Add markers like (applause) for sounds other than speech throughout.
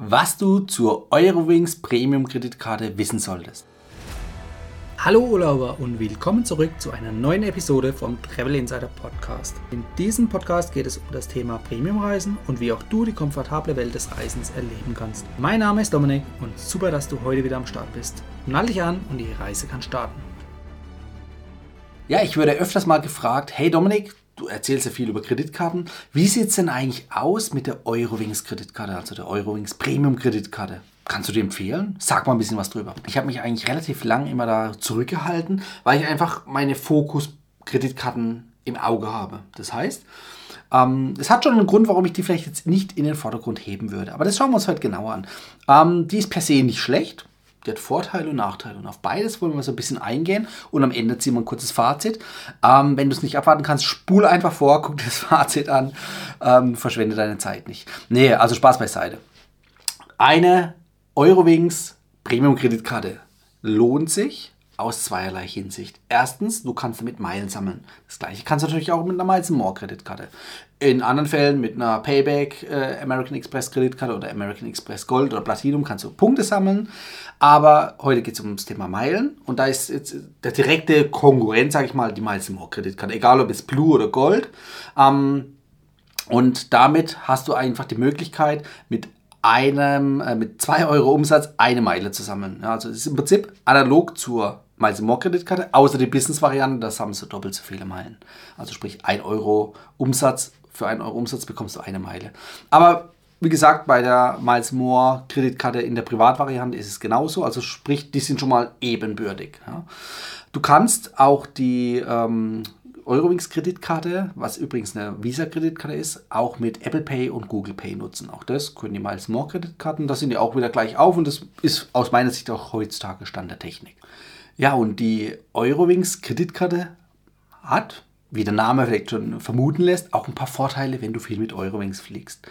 was du zur Eurowings Premium Kreditkarte wissen solltest. Hallo Urlauber und willkommen zurück zu einer neuen Episode vom Travel Insider Podcast. In diesem Podcast geht es um das Thema Premiumreisen und wie auch du die komfortable Welt des Reisens erleben kannst. Mein Name ist Dominik und super, dass du heute wieder am Start bist. Nall dich an und die Reise kann starten. Ja, ich würde öfters mal gefragt, hey Dominik, du erzählst ja viel über Kreditkarten. Wie sieht es denn eigentlich aus mit der Eurowings Kreditkarte, also der Eurowings Premium Kreditkarte? Kannst du die empfehlen? Sag mal ein bisschen was drüber. Ich habe mich eigentlich relativ lang immer da zurückgehalten, weil ich einfach meine Fokus-Kreditkarten im Auge habe. Das heißt, ähm, es hat schon einen Grund, warum ich die vielleicht jetzt nicht in den Vordergrund heben würde. Aber das schauen wir uns heute genauer an. Ähm, die ist per se nicht schlecht. Die hat Vorteile und Nachteile. Und auf beides wollen wir so ein bisschen eingehen. Und am Ende ziehen wir ein kurzes Fazit. Ähm, wenn du es nicht abwarten kannst, spule einfach vor, (laughs) guck dir das Fazit an. Ähm, verschwende deine Zeit nicht. Nee, also Spaß beiseite. Eine Eurowings Premium-Kreditkarte lohnt sich aus zweierlei Hinsicht. Erstens, du kannst damit Meilen sammeln. Das gleiche kannst du natürlich auch mit einer Miles More Kreditkarte. In anderen Fällen mit einer Payback äh, American Express Kreditkarte oder American Express Gold oder Platinum kannst du Punkte sammeln. Aber heute geht es um das Thema Meilen und da ist jetzt der direkte Konkurrent, sage ich mal, die Miles More Kreditkarte. Egal ob es Blue oder Gold. Ähm, und damit hast du einfach die Möglichkeit, mit einem, äh, mit 2 Euro Umsatz eine Meile zu sammeln. Ja, also es ist im Prinzip analog zur Miles More Kreditkarte, außer die Business-Variante, da haben sie doppelt so viele Meilen. Also sprich 1 Euro Umsatz, für 1 Euro Umsatz bekommst du eine Meile. Aber wie gesagt, bei der Miles More Kreditkarte in der Privatvariante ist es genauso. Also sprich, die sind schon mal ebenbürtig. Ja. Du kannst auch die ähm, Eurowings Kreditkarte, was übrigens eine Visa-Kreditkarte ist, auch mit Apple Pay und Google Pay nutzen. Auch das können die Miles More Kreditkarten. Das sind ja auch wieder gleich auf und das ist aus meiner Sicht auch heutzutage Stand der Technik. Ja, und die Eurowings Kreditkarte hat, wie der Name vielleicht schon vermuten lässt, auch ein paar Vorteile, wenn du viel mit Eurowings fliegst.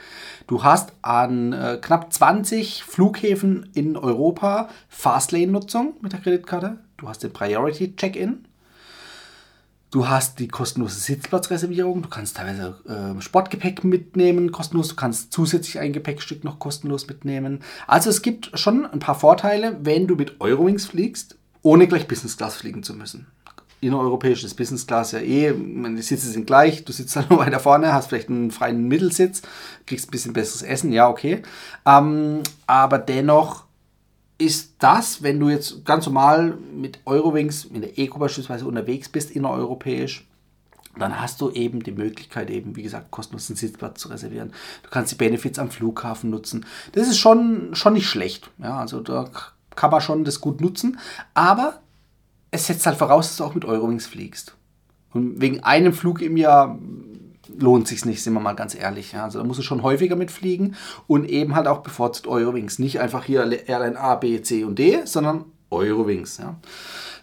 Du hast an äh, knapp 20 Flughäfen in Europa Fastlane-Nutzung mit der Kreditkarte. Du hast den Priority Check-in. Du hast die kostenlose Sitzplatzreservierung. Du kannst teilweise äh, Sportgepäck mitnehmen, kostenlos. Du kannst zusätzlich ein Gepäckstück noch kostenlos mitnehmen. Also es gibt schon ein paar Vorteile, wenn du mit Eurowings fliegst ohne gleich Business Class fliegen zu müssen. Innereuropäisches Business Class ja eh, die Sitze sind gleich, du sitzt (laughs) dann nur weiter vorne, hast vielleicht einen freien Mittelsitz, kriegst ein bisschen besseres Essen, ja, okay. Ähm, aber dennoch ist das, wenn du jetzt ganz normal mit Eurowings, in der Eco beispielsweise unterwegs bist, innereuropäisch, dann hast du eben die Möglichkeit, eben, wie gesagt, kostenlosen Sitzplatz zu reservieren. Du kannst die Benefits am Flughafen nutzen. Das ist schon, schon nicht schlecht. Ja, also da kann man schon das gut nutzen. Aber es setzt halt voraus, dass du auch mit Eurowings fliegst. Und wegen einem Flug im Jahr lohnt sich nicht, sind wir mal ganz ehrlich. Ja. Also da musst du schon häufiger mitfliegen und eben halt auch bevorzugt Eurowings. Nicht einfach hier Airline A, B, C und D, sondern Eurowings. Ja.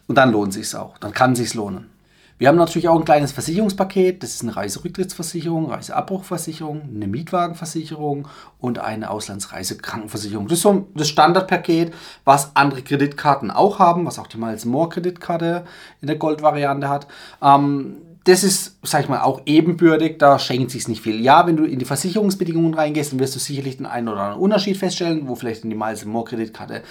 Und dann lohnt sich auch. Dann kann es sich lohnen. Wir haben natürlich auch ein kleines Versicherungspaket. Das ist eine Reiserücktrittsversicherung, Reiseabbruchversicherung, eine Mietwagenversicherung und eine Auslandsreisekrankenversicherung. Das ist so das Standardpaket, was andere Kreditkarten auch haben, was auch die Miles More Kreditkarte in der Goldvariante hat. Ähm, das ist, sag ich mal, auch ebenbürtig, da schenkt sich nicht viel. Ja, wenn du in die Versicherungsbedingungen reingehst, dann wirst du sicherlich den einen oder anderen Unterschied feststellen, wo vielleicht die Miles More Kreditkarte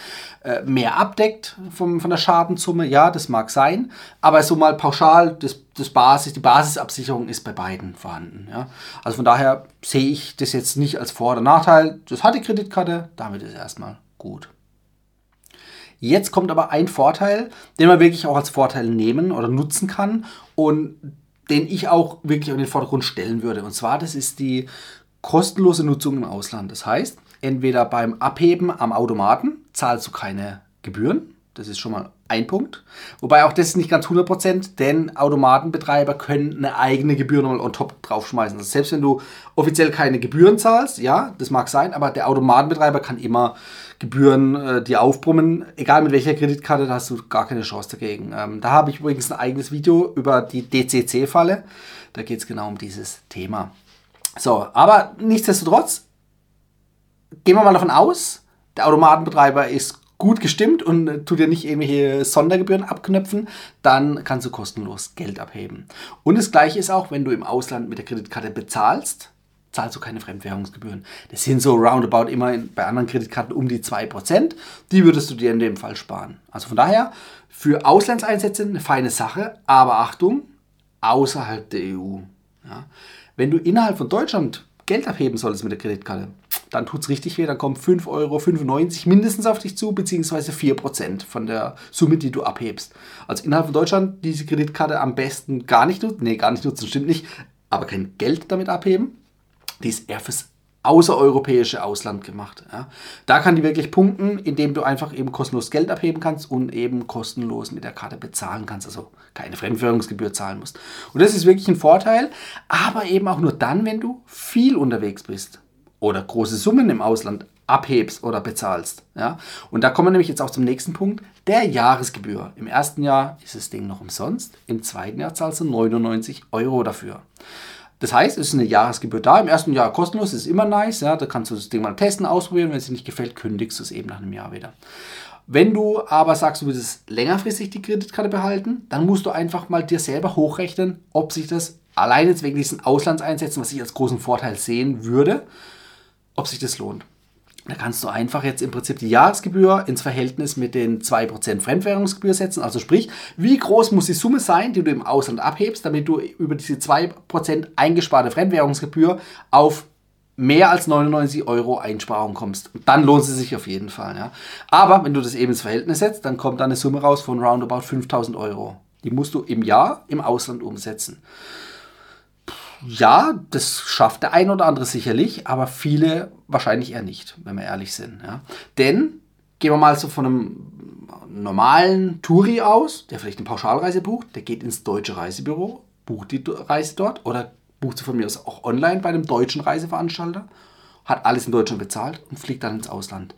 äh, mehr abdeckt vom, von der Schadensumme. Ja, das mag sein, aber so mal pauschal, das, das Basis, die Basisabsicherung ist bei beiden vorhanden. Ja. Also von daher sehe ich das jetzt nicht als Vor- oder Nachteil. Das hat die Kreditkarte, damit ist erstmal gut. Jetzt kommt aber ein Vorteil, den man wirklich auch als Vorteil nehmen oder nutzen kann und den ich auch wirklich in den Vordergrund stellen würde. Und zwar, das ist die kostenlose Nutzung im Ausland. Das heißt, entweder beim Abheben am Automaten zahlst du keine Gebühren. Das ist schon mal ein Punkt. Wobei auch das ist nicht ganz 100%, denn Automatenbetreiber können eine eigene Gebühr nochmal on top draufschmeißen. Also selbst wenn du offiziell keine Gebühren zahlst, ja, das mag sein, aber der Automatenbetreiber kann immer Gebühren äh, dir aufbrummen. Egal mit welcher Kreditkarte, da hast du gar keine Chance dagegen. Ähm, da habe ich übrigens ein eigenes Video über die DCC-Falle. Da geht es genau um dieses Thema. So, aber nichtsdestotrotz, gehen wir mal davon aus, der Automatenbetreiber ist gut gestimmt und tut dir nicht irgendwelche Sondergebühren abknöpfen, dann kannst du kostenlos Geld abheben. Und das gleiche ist auch, wenn du im Ausland mit der Kreditkarte bezahlst zahlst du keine Fremdwährungsgebühren. Das sind so roundabout immer bei anderen Kreditkarten um die 2%. Die würdest du dir in dem Fall sparen. Also von daher, für Auslandseinsätze eine feine Sache, aber Achtung, außerhalb der EU. Ja. Wenn du innerhalb von Deutschland Geld abheben solltest mit der Kreditkarte, dann tut es richtig weh, dann kommen 5,95 Euro mindestens auf dich zu, beziehungsweise 4% von der Summe, die du abhebst. Also innerhalb von Deutschland diese Kreditkarte am besten gar nicht nutzen, nee, gar nicht nutzen, stimmt nicht, aber kein Geld damit abheben. Die ist eher fürs außereuropäische Ausland gemacht. Ja. Da kann die wirklich punkten, indem du einfach eben kostenlos Geld abheben kannst und eben kostenlos mit der Karte bezahlen kannst, also keine Fremdwährungsgebühr zahlen musst. Und das ist wirklich ein Vorteil, aber eben auch nur dann, wenn du viel unterwegs bist oder große Summen im Ausland abhebst oder bezahlst. Ja? Und da kommen wir nämlich jetzt auch zum nächsten Punkt, der Jahresgebühr. Im ersten Jahr ist das Ding noch umsonst, im zweiten Jahr zahlst du 99 Euro dafür. Das heißt, es ist eine Jahresgebühr da. Im ersten Jahr kostenlos, ist immer nice. Ja, da kannst du das Ding mal testen, ausprobieren. Wenn es dir nicht gefällt, kündigst du es eben nach einem Jahr wieder. Wenn du aber sagst, du willst längerfristig die Kreditkarte behalten, dann musst du einfach mal dir selber hochrechnen, ob sich das allein jetzt wegen diesen Auslandseinsätzen, was ich als großen Vorteil sehen würde, ob sich das lohnt. Da kannst du einfach jetzt im Prinzip die Jahresgebühr ins Verhältnis mit den 2% Fremdwährungsgebühr setzen. Also sprich, wie groß muss die Summe sein, die du im Ausland abhebst, damit du über diese 2% eingesparte Fremdwährungsgebühr auf mehr als 99 Euro Einsparung kommst. dann lohnt sie sich auf jeden Fall. Ja. Aber wenn du das eben ins Verhältnis setzt, dann kommt da eine Summe raus von roundabout 5000 Euro. Die musst du im Jahr im Ausland umsetzen ja, das schafft der ein oder andere sicherlich, aber viele wahrscheinlich eher nicht, wenn wir ehrlich sind. Ja. Denn gehen wir mal so von einem normalen Touri aus, der vielleicht eine Pauschalreise bucht, der geht ins deutsche Reisebüro, bucht die Reise dort oder bucht sie von mir aus auch online bei einem deutschen Reiseveranstalter, hat alles in Deutschland bezahlt und fliegt dann ins Ausland.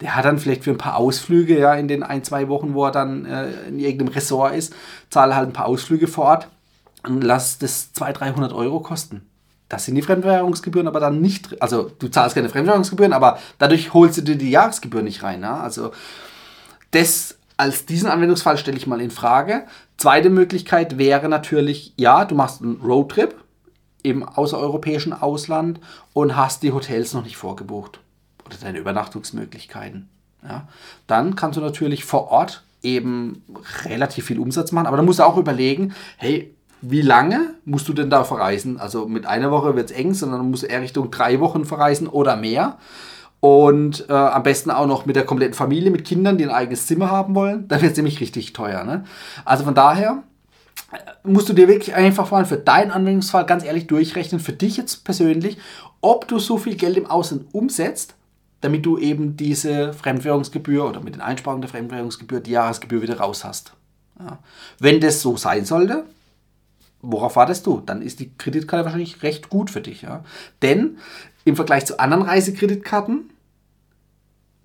Der hat dann vielleicht für ein paar Ausflüge, ja, in den ein, zwei Wochen, wo er dann äh, in irgendeinem Ressort ist, zahlt halt ein paar Ausflüge vor Ort und lass das 200, 300 Euro kosten. Das sind die Fremdwährungsgebühren aber dann nicht, also du zahlst keine Fremdwährungsgebühren, aber dadurch holst du dir die Jahresgebühr nicht rein. Ja? Also das als diesen Anwendungsfall stelle ich mal in Frage. Zweite Möglichkeit wäre natürlich, ja, du machst einen Roadtrip im außereuropäischen Ausland und hast die Hotels noch nicht vorgebucht oder deine Übernachtungsmöglichkeiten. Ja? Dann kannst du natürlich vor Ort eben relativ viel Umsatz machen, aber dann musst du auch überlegen, hey, wie lange musst du denn da verreisen? Also mit einer Woche wird es eng, sondern musst du eher Richtung drei Wochen verreisen oder mehr. Und äh, am besten auch noch mit der kompletten Familie, mit Kindern, die ein eigenes Zimmer haben wollen. Dann wird es nämlich richtig teuer. Ne? Also von daher äh, musst du dir wirklich einfach mal für deinen Anwendungsfall ganz ehrlich durchrechnen, für dich jetzt persönlich, ob du so viel Geld im Ausland umsetzt, damit du eben diese Fremdwährungsgebühr oder mit den Einsparungen der Fremdwährungsgebühr die Jahresgebühr wieder raus hast. Ja. Wenn das so sein sollte, worauf wartest du? Dann ist die Kreditkarte wahrscheinlich recht gut für dich. Ja? Denn im Vergleich zu anderen Reisekreditkarten,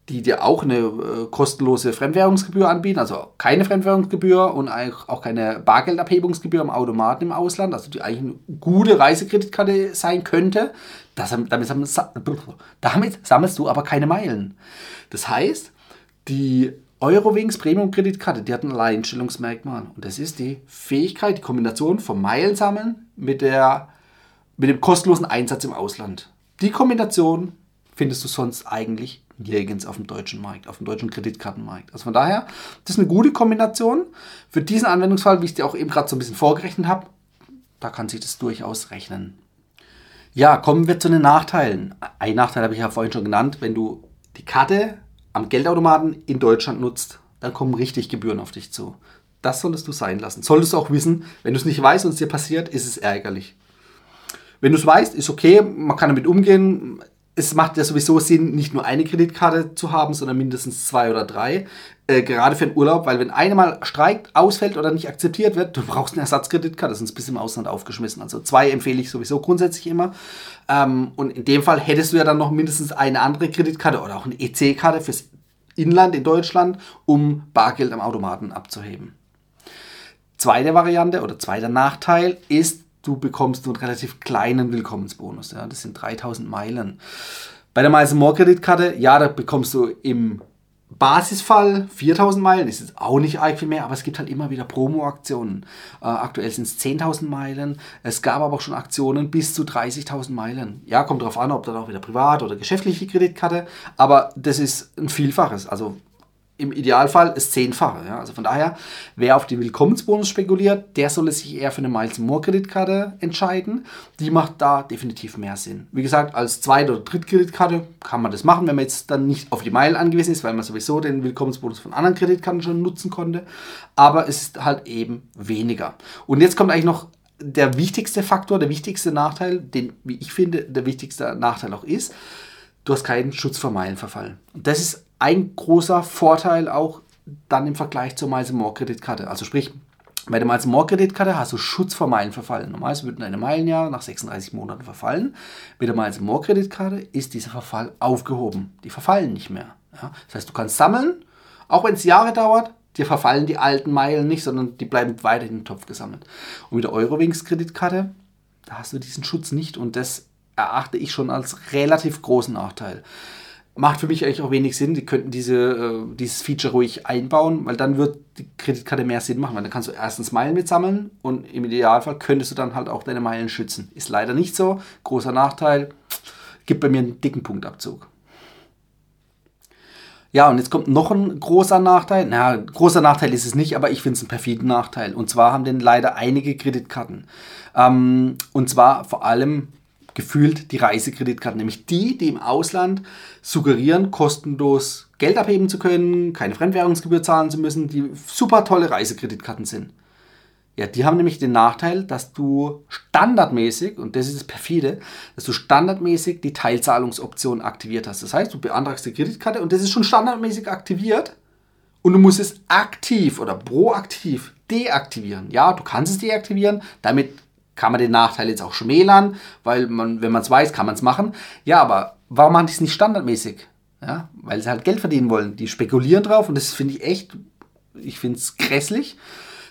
die dir auch eine äh, kostenlose Fremdwährungsgebühr anbieten, also keine Fremdwährungsgebühr und auch keine Bargeldabhebungsgebühr am Automaten im Ausland, also die eigentlich eine gute Reisekreditkarte sein könnte, das, damit, damit sammelst du aber keine Meilen. Das heißt, die Eurowings Premium-Kreditkarte, die hat ein Alleinstellungsmerkmal. Und das ist die Fähigkeit, die Kombination vom Meilensammeln mit, der, mit dem kostenlosen Einsatz im Ausland. Die Kombination findest du sonst eigentlich nirgends auf dem deutschen Markt, auf dem deutschen Kreditkartenmarkt. Also von daher, das ist eine gute Kombination. Für diesen Anwendungsfall, wie ich dir auch eben gerade so ein bisschen vorgerechnet habe, da kann sich das durchaus rechnen. Ja, kommen wir zu den Nachteilen. Ein Nachteil habe ich ja vorhin schon genannt, wenn du die Karte am Geldautomaten in Deutschland nutzt, dann kommen richtig Gebühren auf dich zu. Das solltest du sein lassen. Solltest du auch wissen, wenn du es nicht weißt und es dir passiert, ist es ärgerlich. Wenn du es weißt, ist okay, man kann damit umgehen es macht ja sowieso Sinn, nicht nur eine Kreditkarte zu haben, sondern mindestens zwei oder drei. Äh, gerade für den Urlaub, weil wenn eine mal streikt, ausfällt oder nicht akzeptiert wird, du brauchst eine Ersatzkreditkarte, sonst bist du im Ausland aufgeschmissen. Also zwei empfehle ich sowieso grundsätzlich immer. Ähm, und in dem Fall hättest du ja dann noch mindestens eine andere Kreditkarte oder auch eine EC-Karte fürs Inland in Deutschland, um Bargeld am Automaten abzuheben. Zweite Variante oder zweiter Nachteil ist, du bekommst einen relativ kleinen Willkommensbonus. Ja, das sind 3000 Meilen. Bei der Miles More Kreditkarte, ja, da bekommst du im Basisfall 4000 Meilen ist jetzt auch nicht arg viel mehr, aber es gibt halt immer wieder Promo-Aktionen. Äh, aktuell sind es 10.000 Meilen. Es gab aber auch schon Aktionen bis zu 30.000 Meilen. Ja, kommt darauf an, ob dann auch wieder privat oder geschäftliche Kreditkarte, aber das ist ein Vielfaches. Also im Idealfall das Zehnfache. Ja? Also von daher, wer auf die Willkommensbonus spekuliert, der soll sich eher für eine Miles More Kreditkarte entscheiden. Die macht da definitiv mehr Sinn. Wie gesagt, als Zweit- oder Drittkreditkarte kann man das machen, wenn man jetzt dann nicht auf die Meilen angewiesen ist, weil man sowieso den Willkommensbonus von anderen Kreditkarten schon nutzen konnte. Aber es ist halt eben weniger. Und jetzt kommt eigentlich noch der wichtigste Faktor, der wichtigste Nachteil, den, wie ich finde, der wichtigste Nachteil auch ist, du hast keinen Schutz vor Meilenverfall. Und das ist ein großer Vorteil auch dann im Vergleich zur Miles More Kreditkarte. Also sprich, bei der Miles More Kreditkarte hast du Schutz vor Meilenverfall. Normalerweise würden deine Meilen ja nach 36 Monaten verfallen. Mit der Miles More Kreditkarte ist dieser Verfall aufgehoben. Die verfallen nicht mehr. Ja? Das heißt, du kannst sammeln, auch wenn es Jahre dauert, dir verfallen die alten Meilen nicht, sondern die bleiben weiter in den Topf gesammelt. Und mit der Eurowings Kreditkarte, da hast du diesen Schutz nicht und das erachte ich schon als relativ großen Nachteil macht für mich eigentlich auch wenig Sinn. Die könnten diese, äh, dieses Feature ruhig einbauen, weil dann wird die Kreditkarte mehr Sinn machen, weil dann kannst du erstens Meilen mitsammeln und im Idealfall könntest du dann halt auch deine Meilen schützen. Ist leider nicht so. Großer Nachteil. Gibt bei mir einen dicken Punktabzug. Ja, und jetzt kommt noch ein großer Nachteil. Na, großer Nachteil ist es nicht, aber ich finde es einen perfiden Nachteil. Und zwar haben den leider einige Kreditkarten. Ähm, und zwar vor allem gefühlt die Reisekreditkarte, nämlich die, die im Ausland suggerieren, kostenlos Geld abheben zu können, keine Fremdwährungsgebühr zahlen zu müssen, die super tolle Reisekreditkarten sind. Ja, die haben nämlich den Nachteil, dass du standardmäßig, und das ist das perfide, dass du standardmäßig die Teilzahlungsoption aktiviert hast. Das heißt, du beantragst die Kreditkarte und das ist schon standardmäßig aktiviert und du musst es aktiv oder proaktiv deaktivieren. Ja, du kannst es deaktivieren, damit kann man den Nachteil jetzt auch schmälern, weil man, wenn man es weiß, kann man es machen. Ja, aber warum machen die es nicht standardmäßig? Ja, weil sie halt Geld verdienen wollen. Die spekulieren drauf und das finde ich echt, ich finde es grässlich.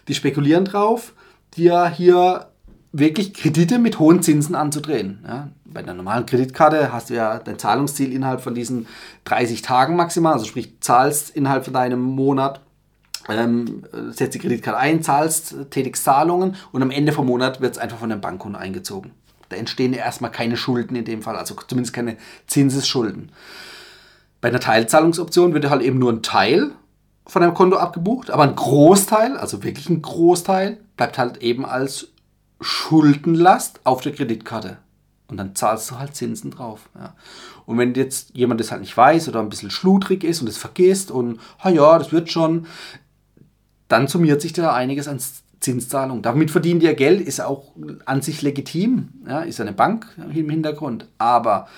Die spekulieren drauf, dir hier wirklich Kredite mit hohen Zinsen anzudrehen. Ja, bei einer normalen Kreditkarte hast du ja dein Zahlungsziel innerhalb von diesen 30 Tagen maximal, also sprich zahlst innerhalb von deinem Monat ähm, setzt die Kreditkarte ein, zahlst, tätigst Zahlungen und am Ende vom Monat wird es einfach von deinem Bankkonto eingezogen. Da entstehen erstmal keine Schulden in dem Fall, also zumindest keine Zinsesschulden. Bei einer Teilzahlungsoption wird halt eben nur ein Teil von deinem Konto abgebucht, aber ein Großteil, also wirklich ein Großteil, bleibt halt eben als Schuldenlast auf der Kreditkarte. Und dann zahlst du halt Zinsen drauf. Ja. Und wenn jetzt jemand das halt nicht weiß oder ein bisschen schludrig ist und es vergisst und, ha ja, das wird schon, dann summiert sich da einiges an Zinszahlungen. Damit verdienen die ja Geld, ist auch an sich legitim, ja, ist eine Bank im Hintergrund. Aber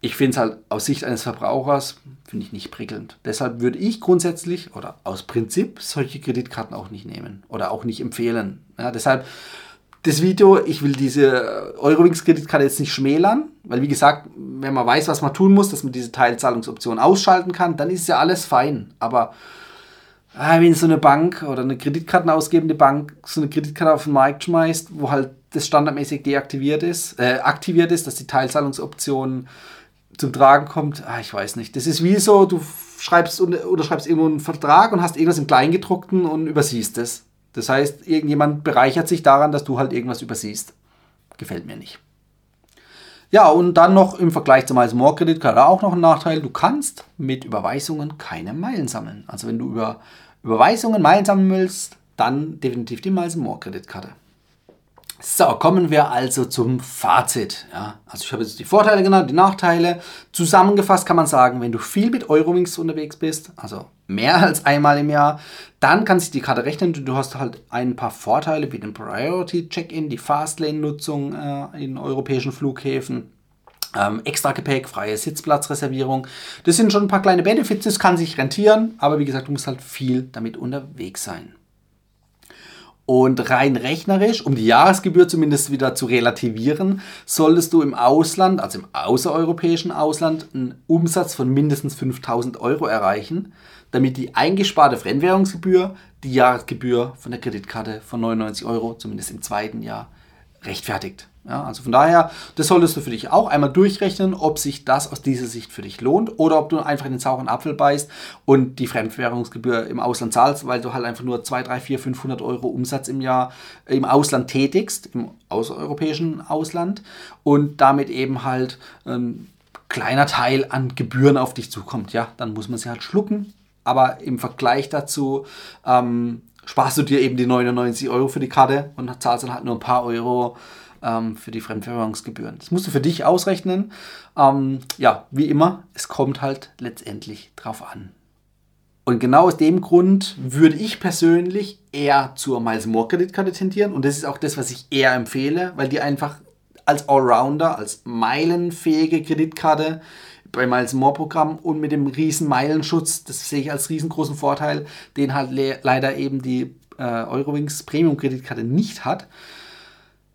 ich finde es halt aus Sicht eines Verbrauchers, finde ich nicht prickelnd. Deshalb würde ich grundsätzlich oder aus Prinzip solche Kreditkarten auch nicht nehmen oder auch nicht empfehlen. Ja, deshalb das Video, ich will diese Eurowings-Kreditkarte jetzt nicht schmälern, weil wie gesagt, wenn man weiß, was man tun muss, dass man diese Teilzahlungsoption ausschalten kann, dann ist ja alles fein. Aber wenn so eine Bank oder eine Kreditkartenausgebende Bank so eine Kreditkarte auf den Markt schmeißt, wo halt das standardmäßig deaktiviert ist, äh, aktiviert ist, dass die Teilzahlungsoption zum Tragen kommt, ah, ich weiß nicht. Das ist wie so, du schreibst oder schreibst irgendwo einen Vertrag und hast irgendwas im Kleingedruckten und übersiehst es. Das heißt, irgendjemand bereichert sich daran, dass du halt irgendwas übersiehst. Gefällt mir nicht. Ja, und dann noch im Vergleich zur Miles More Kreditkarte auch noch ein Nachteil. Du kannst mit Überweisungen keine Meilen sammeln. Also wenn du über Überweisungen Meilen sammeln willst, dann definitiv die Miles More Kreditkarte. So, kommen wir also zum Fazit. Ja, also ich habe jetzt die Vorteile genannt, die Nachteile. Zusammengefasst kann man sagen, wenn du viel mit Eurowings unterwegs bist, also mehr als einmal im Jahr, dann kann sich die Karte rechnen. Du hast halt ein paar Vorteile wie den Priority Check-in, die Fastlane-Nutzung äh, in europäischen Flughäfen. Ähm, extra Gepäck, freie Sitzplatzreservierung. Das sind schon ein paar kleine Benefits, das kann sich rentieren, aber wie gesagt, du musst halt viel damit unterwegs sein. Und rein rechnerisch, um die Jahresgebühr zumindest wieder zu relativieren, solltest du im Ausland, also im außereuropäischen Ausland, einen Umsatz von mindestens 5000 Euro erreichen, damit die eingesparte Fremdwährungsgebühr die Jahresgebühr von der Kreditkarte von 99 Euro, zumindest im zweiten Jahr, rechtfertigt. Ja, also von daher, das solltest du für dich auch einmal durchrechnen, ob sich das aus dieser Sicht für dich lohnt oder ob du einfach in den sauren Apfel beißt und die Fremdwährungsgebühr im Ausland zahlst, weil du halt einfach nur 2, 3, 4, 500 Euro Umsatz im Jahr im Ausland tätigst, im außereuropäischen Ausland und damit eben halt ein kleiner Teil an Gebühren auf dich zukommt. Ja, dann muss man sie halt schlucken, aber im Vergleich dazu ähm, sparst du dir eben die 99 Euro für die Karte und zahlst dann halt nur ein paar Euro ähm, für die Fremdwährungsgebühren. Das musst du für dich ausrechnen. Ähm, ja, wie immer, es kommt halt letztendlich drauf an. Und genau aus dem Grund würde ich persönlich eher zur Miles More Kreditkarte tendieren. Und das ist auch das, was ich eher empfehle, weil die einfach als Allrounder, als meilenfähige Kreditkarte beim Miles More Programm und mit dem riesen Meilenschutz, das sehe ich als riesengroßen Vorteil, den halt le leider eben die äh, Eurowings Premium Kreditkarte nicht hat.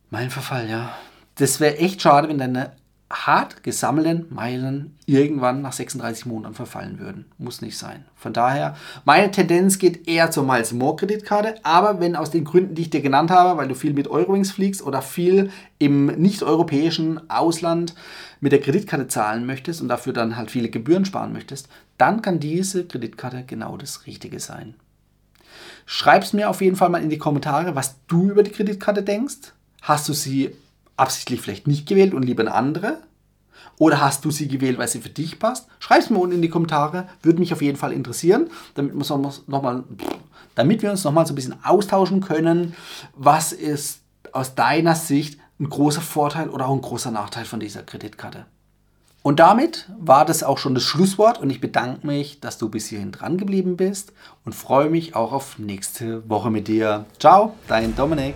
Mein Verfall, ja. Das wäre echt schade, wenn deine hart gesammelten Meilen irgendwann nach 36 Monaten verfallen würden. Muss nicht sein. Von daher, meine Tendenz geht eher zur Miles More Kreditkarte, aber wenn aus den Gründen, die ich dir genannt habe, weil du viel mit Eurowings fliegst oder viel im nicht-europäischen Ausland mit der Kreditkarte zahlen möchtest und dafür dann halt viele Gebühren sparen möchtest, dann kann diese Kreditkarte genau das Richtige sein. Schreib es mir auf jeden Fall mal in die Kommentare, was du über die Kreditkarte denkst. Hast du sie absichtlich vielleicht nicht gewählt und lieber eine andere? Oder hast du sie gewählt, weil sie für dich passt? Schreib es mir unten in die Kommentare, würde mich auf jeden Fall interessieren, damit, damit wir uns nochmal so ein bisschen austauschen können. Was ist aus deiner Sicht ein großer Vorteil oder auch ein großer Nachteil von dieser Kreditkarte? Und damit war das auch schon das Schlusswort und ich bedanke mich, dass du bis hierhin dran geblieben bist und freue mich auch auf nächste Woche mit dir. Ciao, dein Dominik.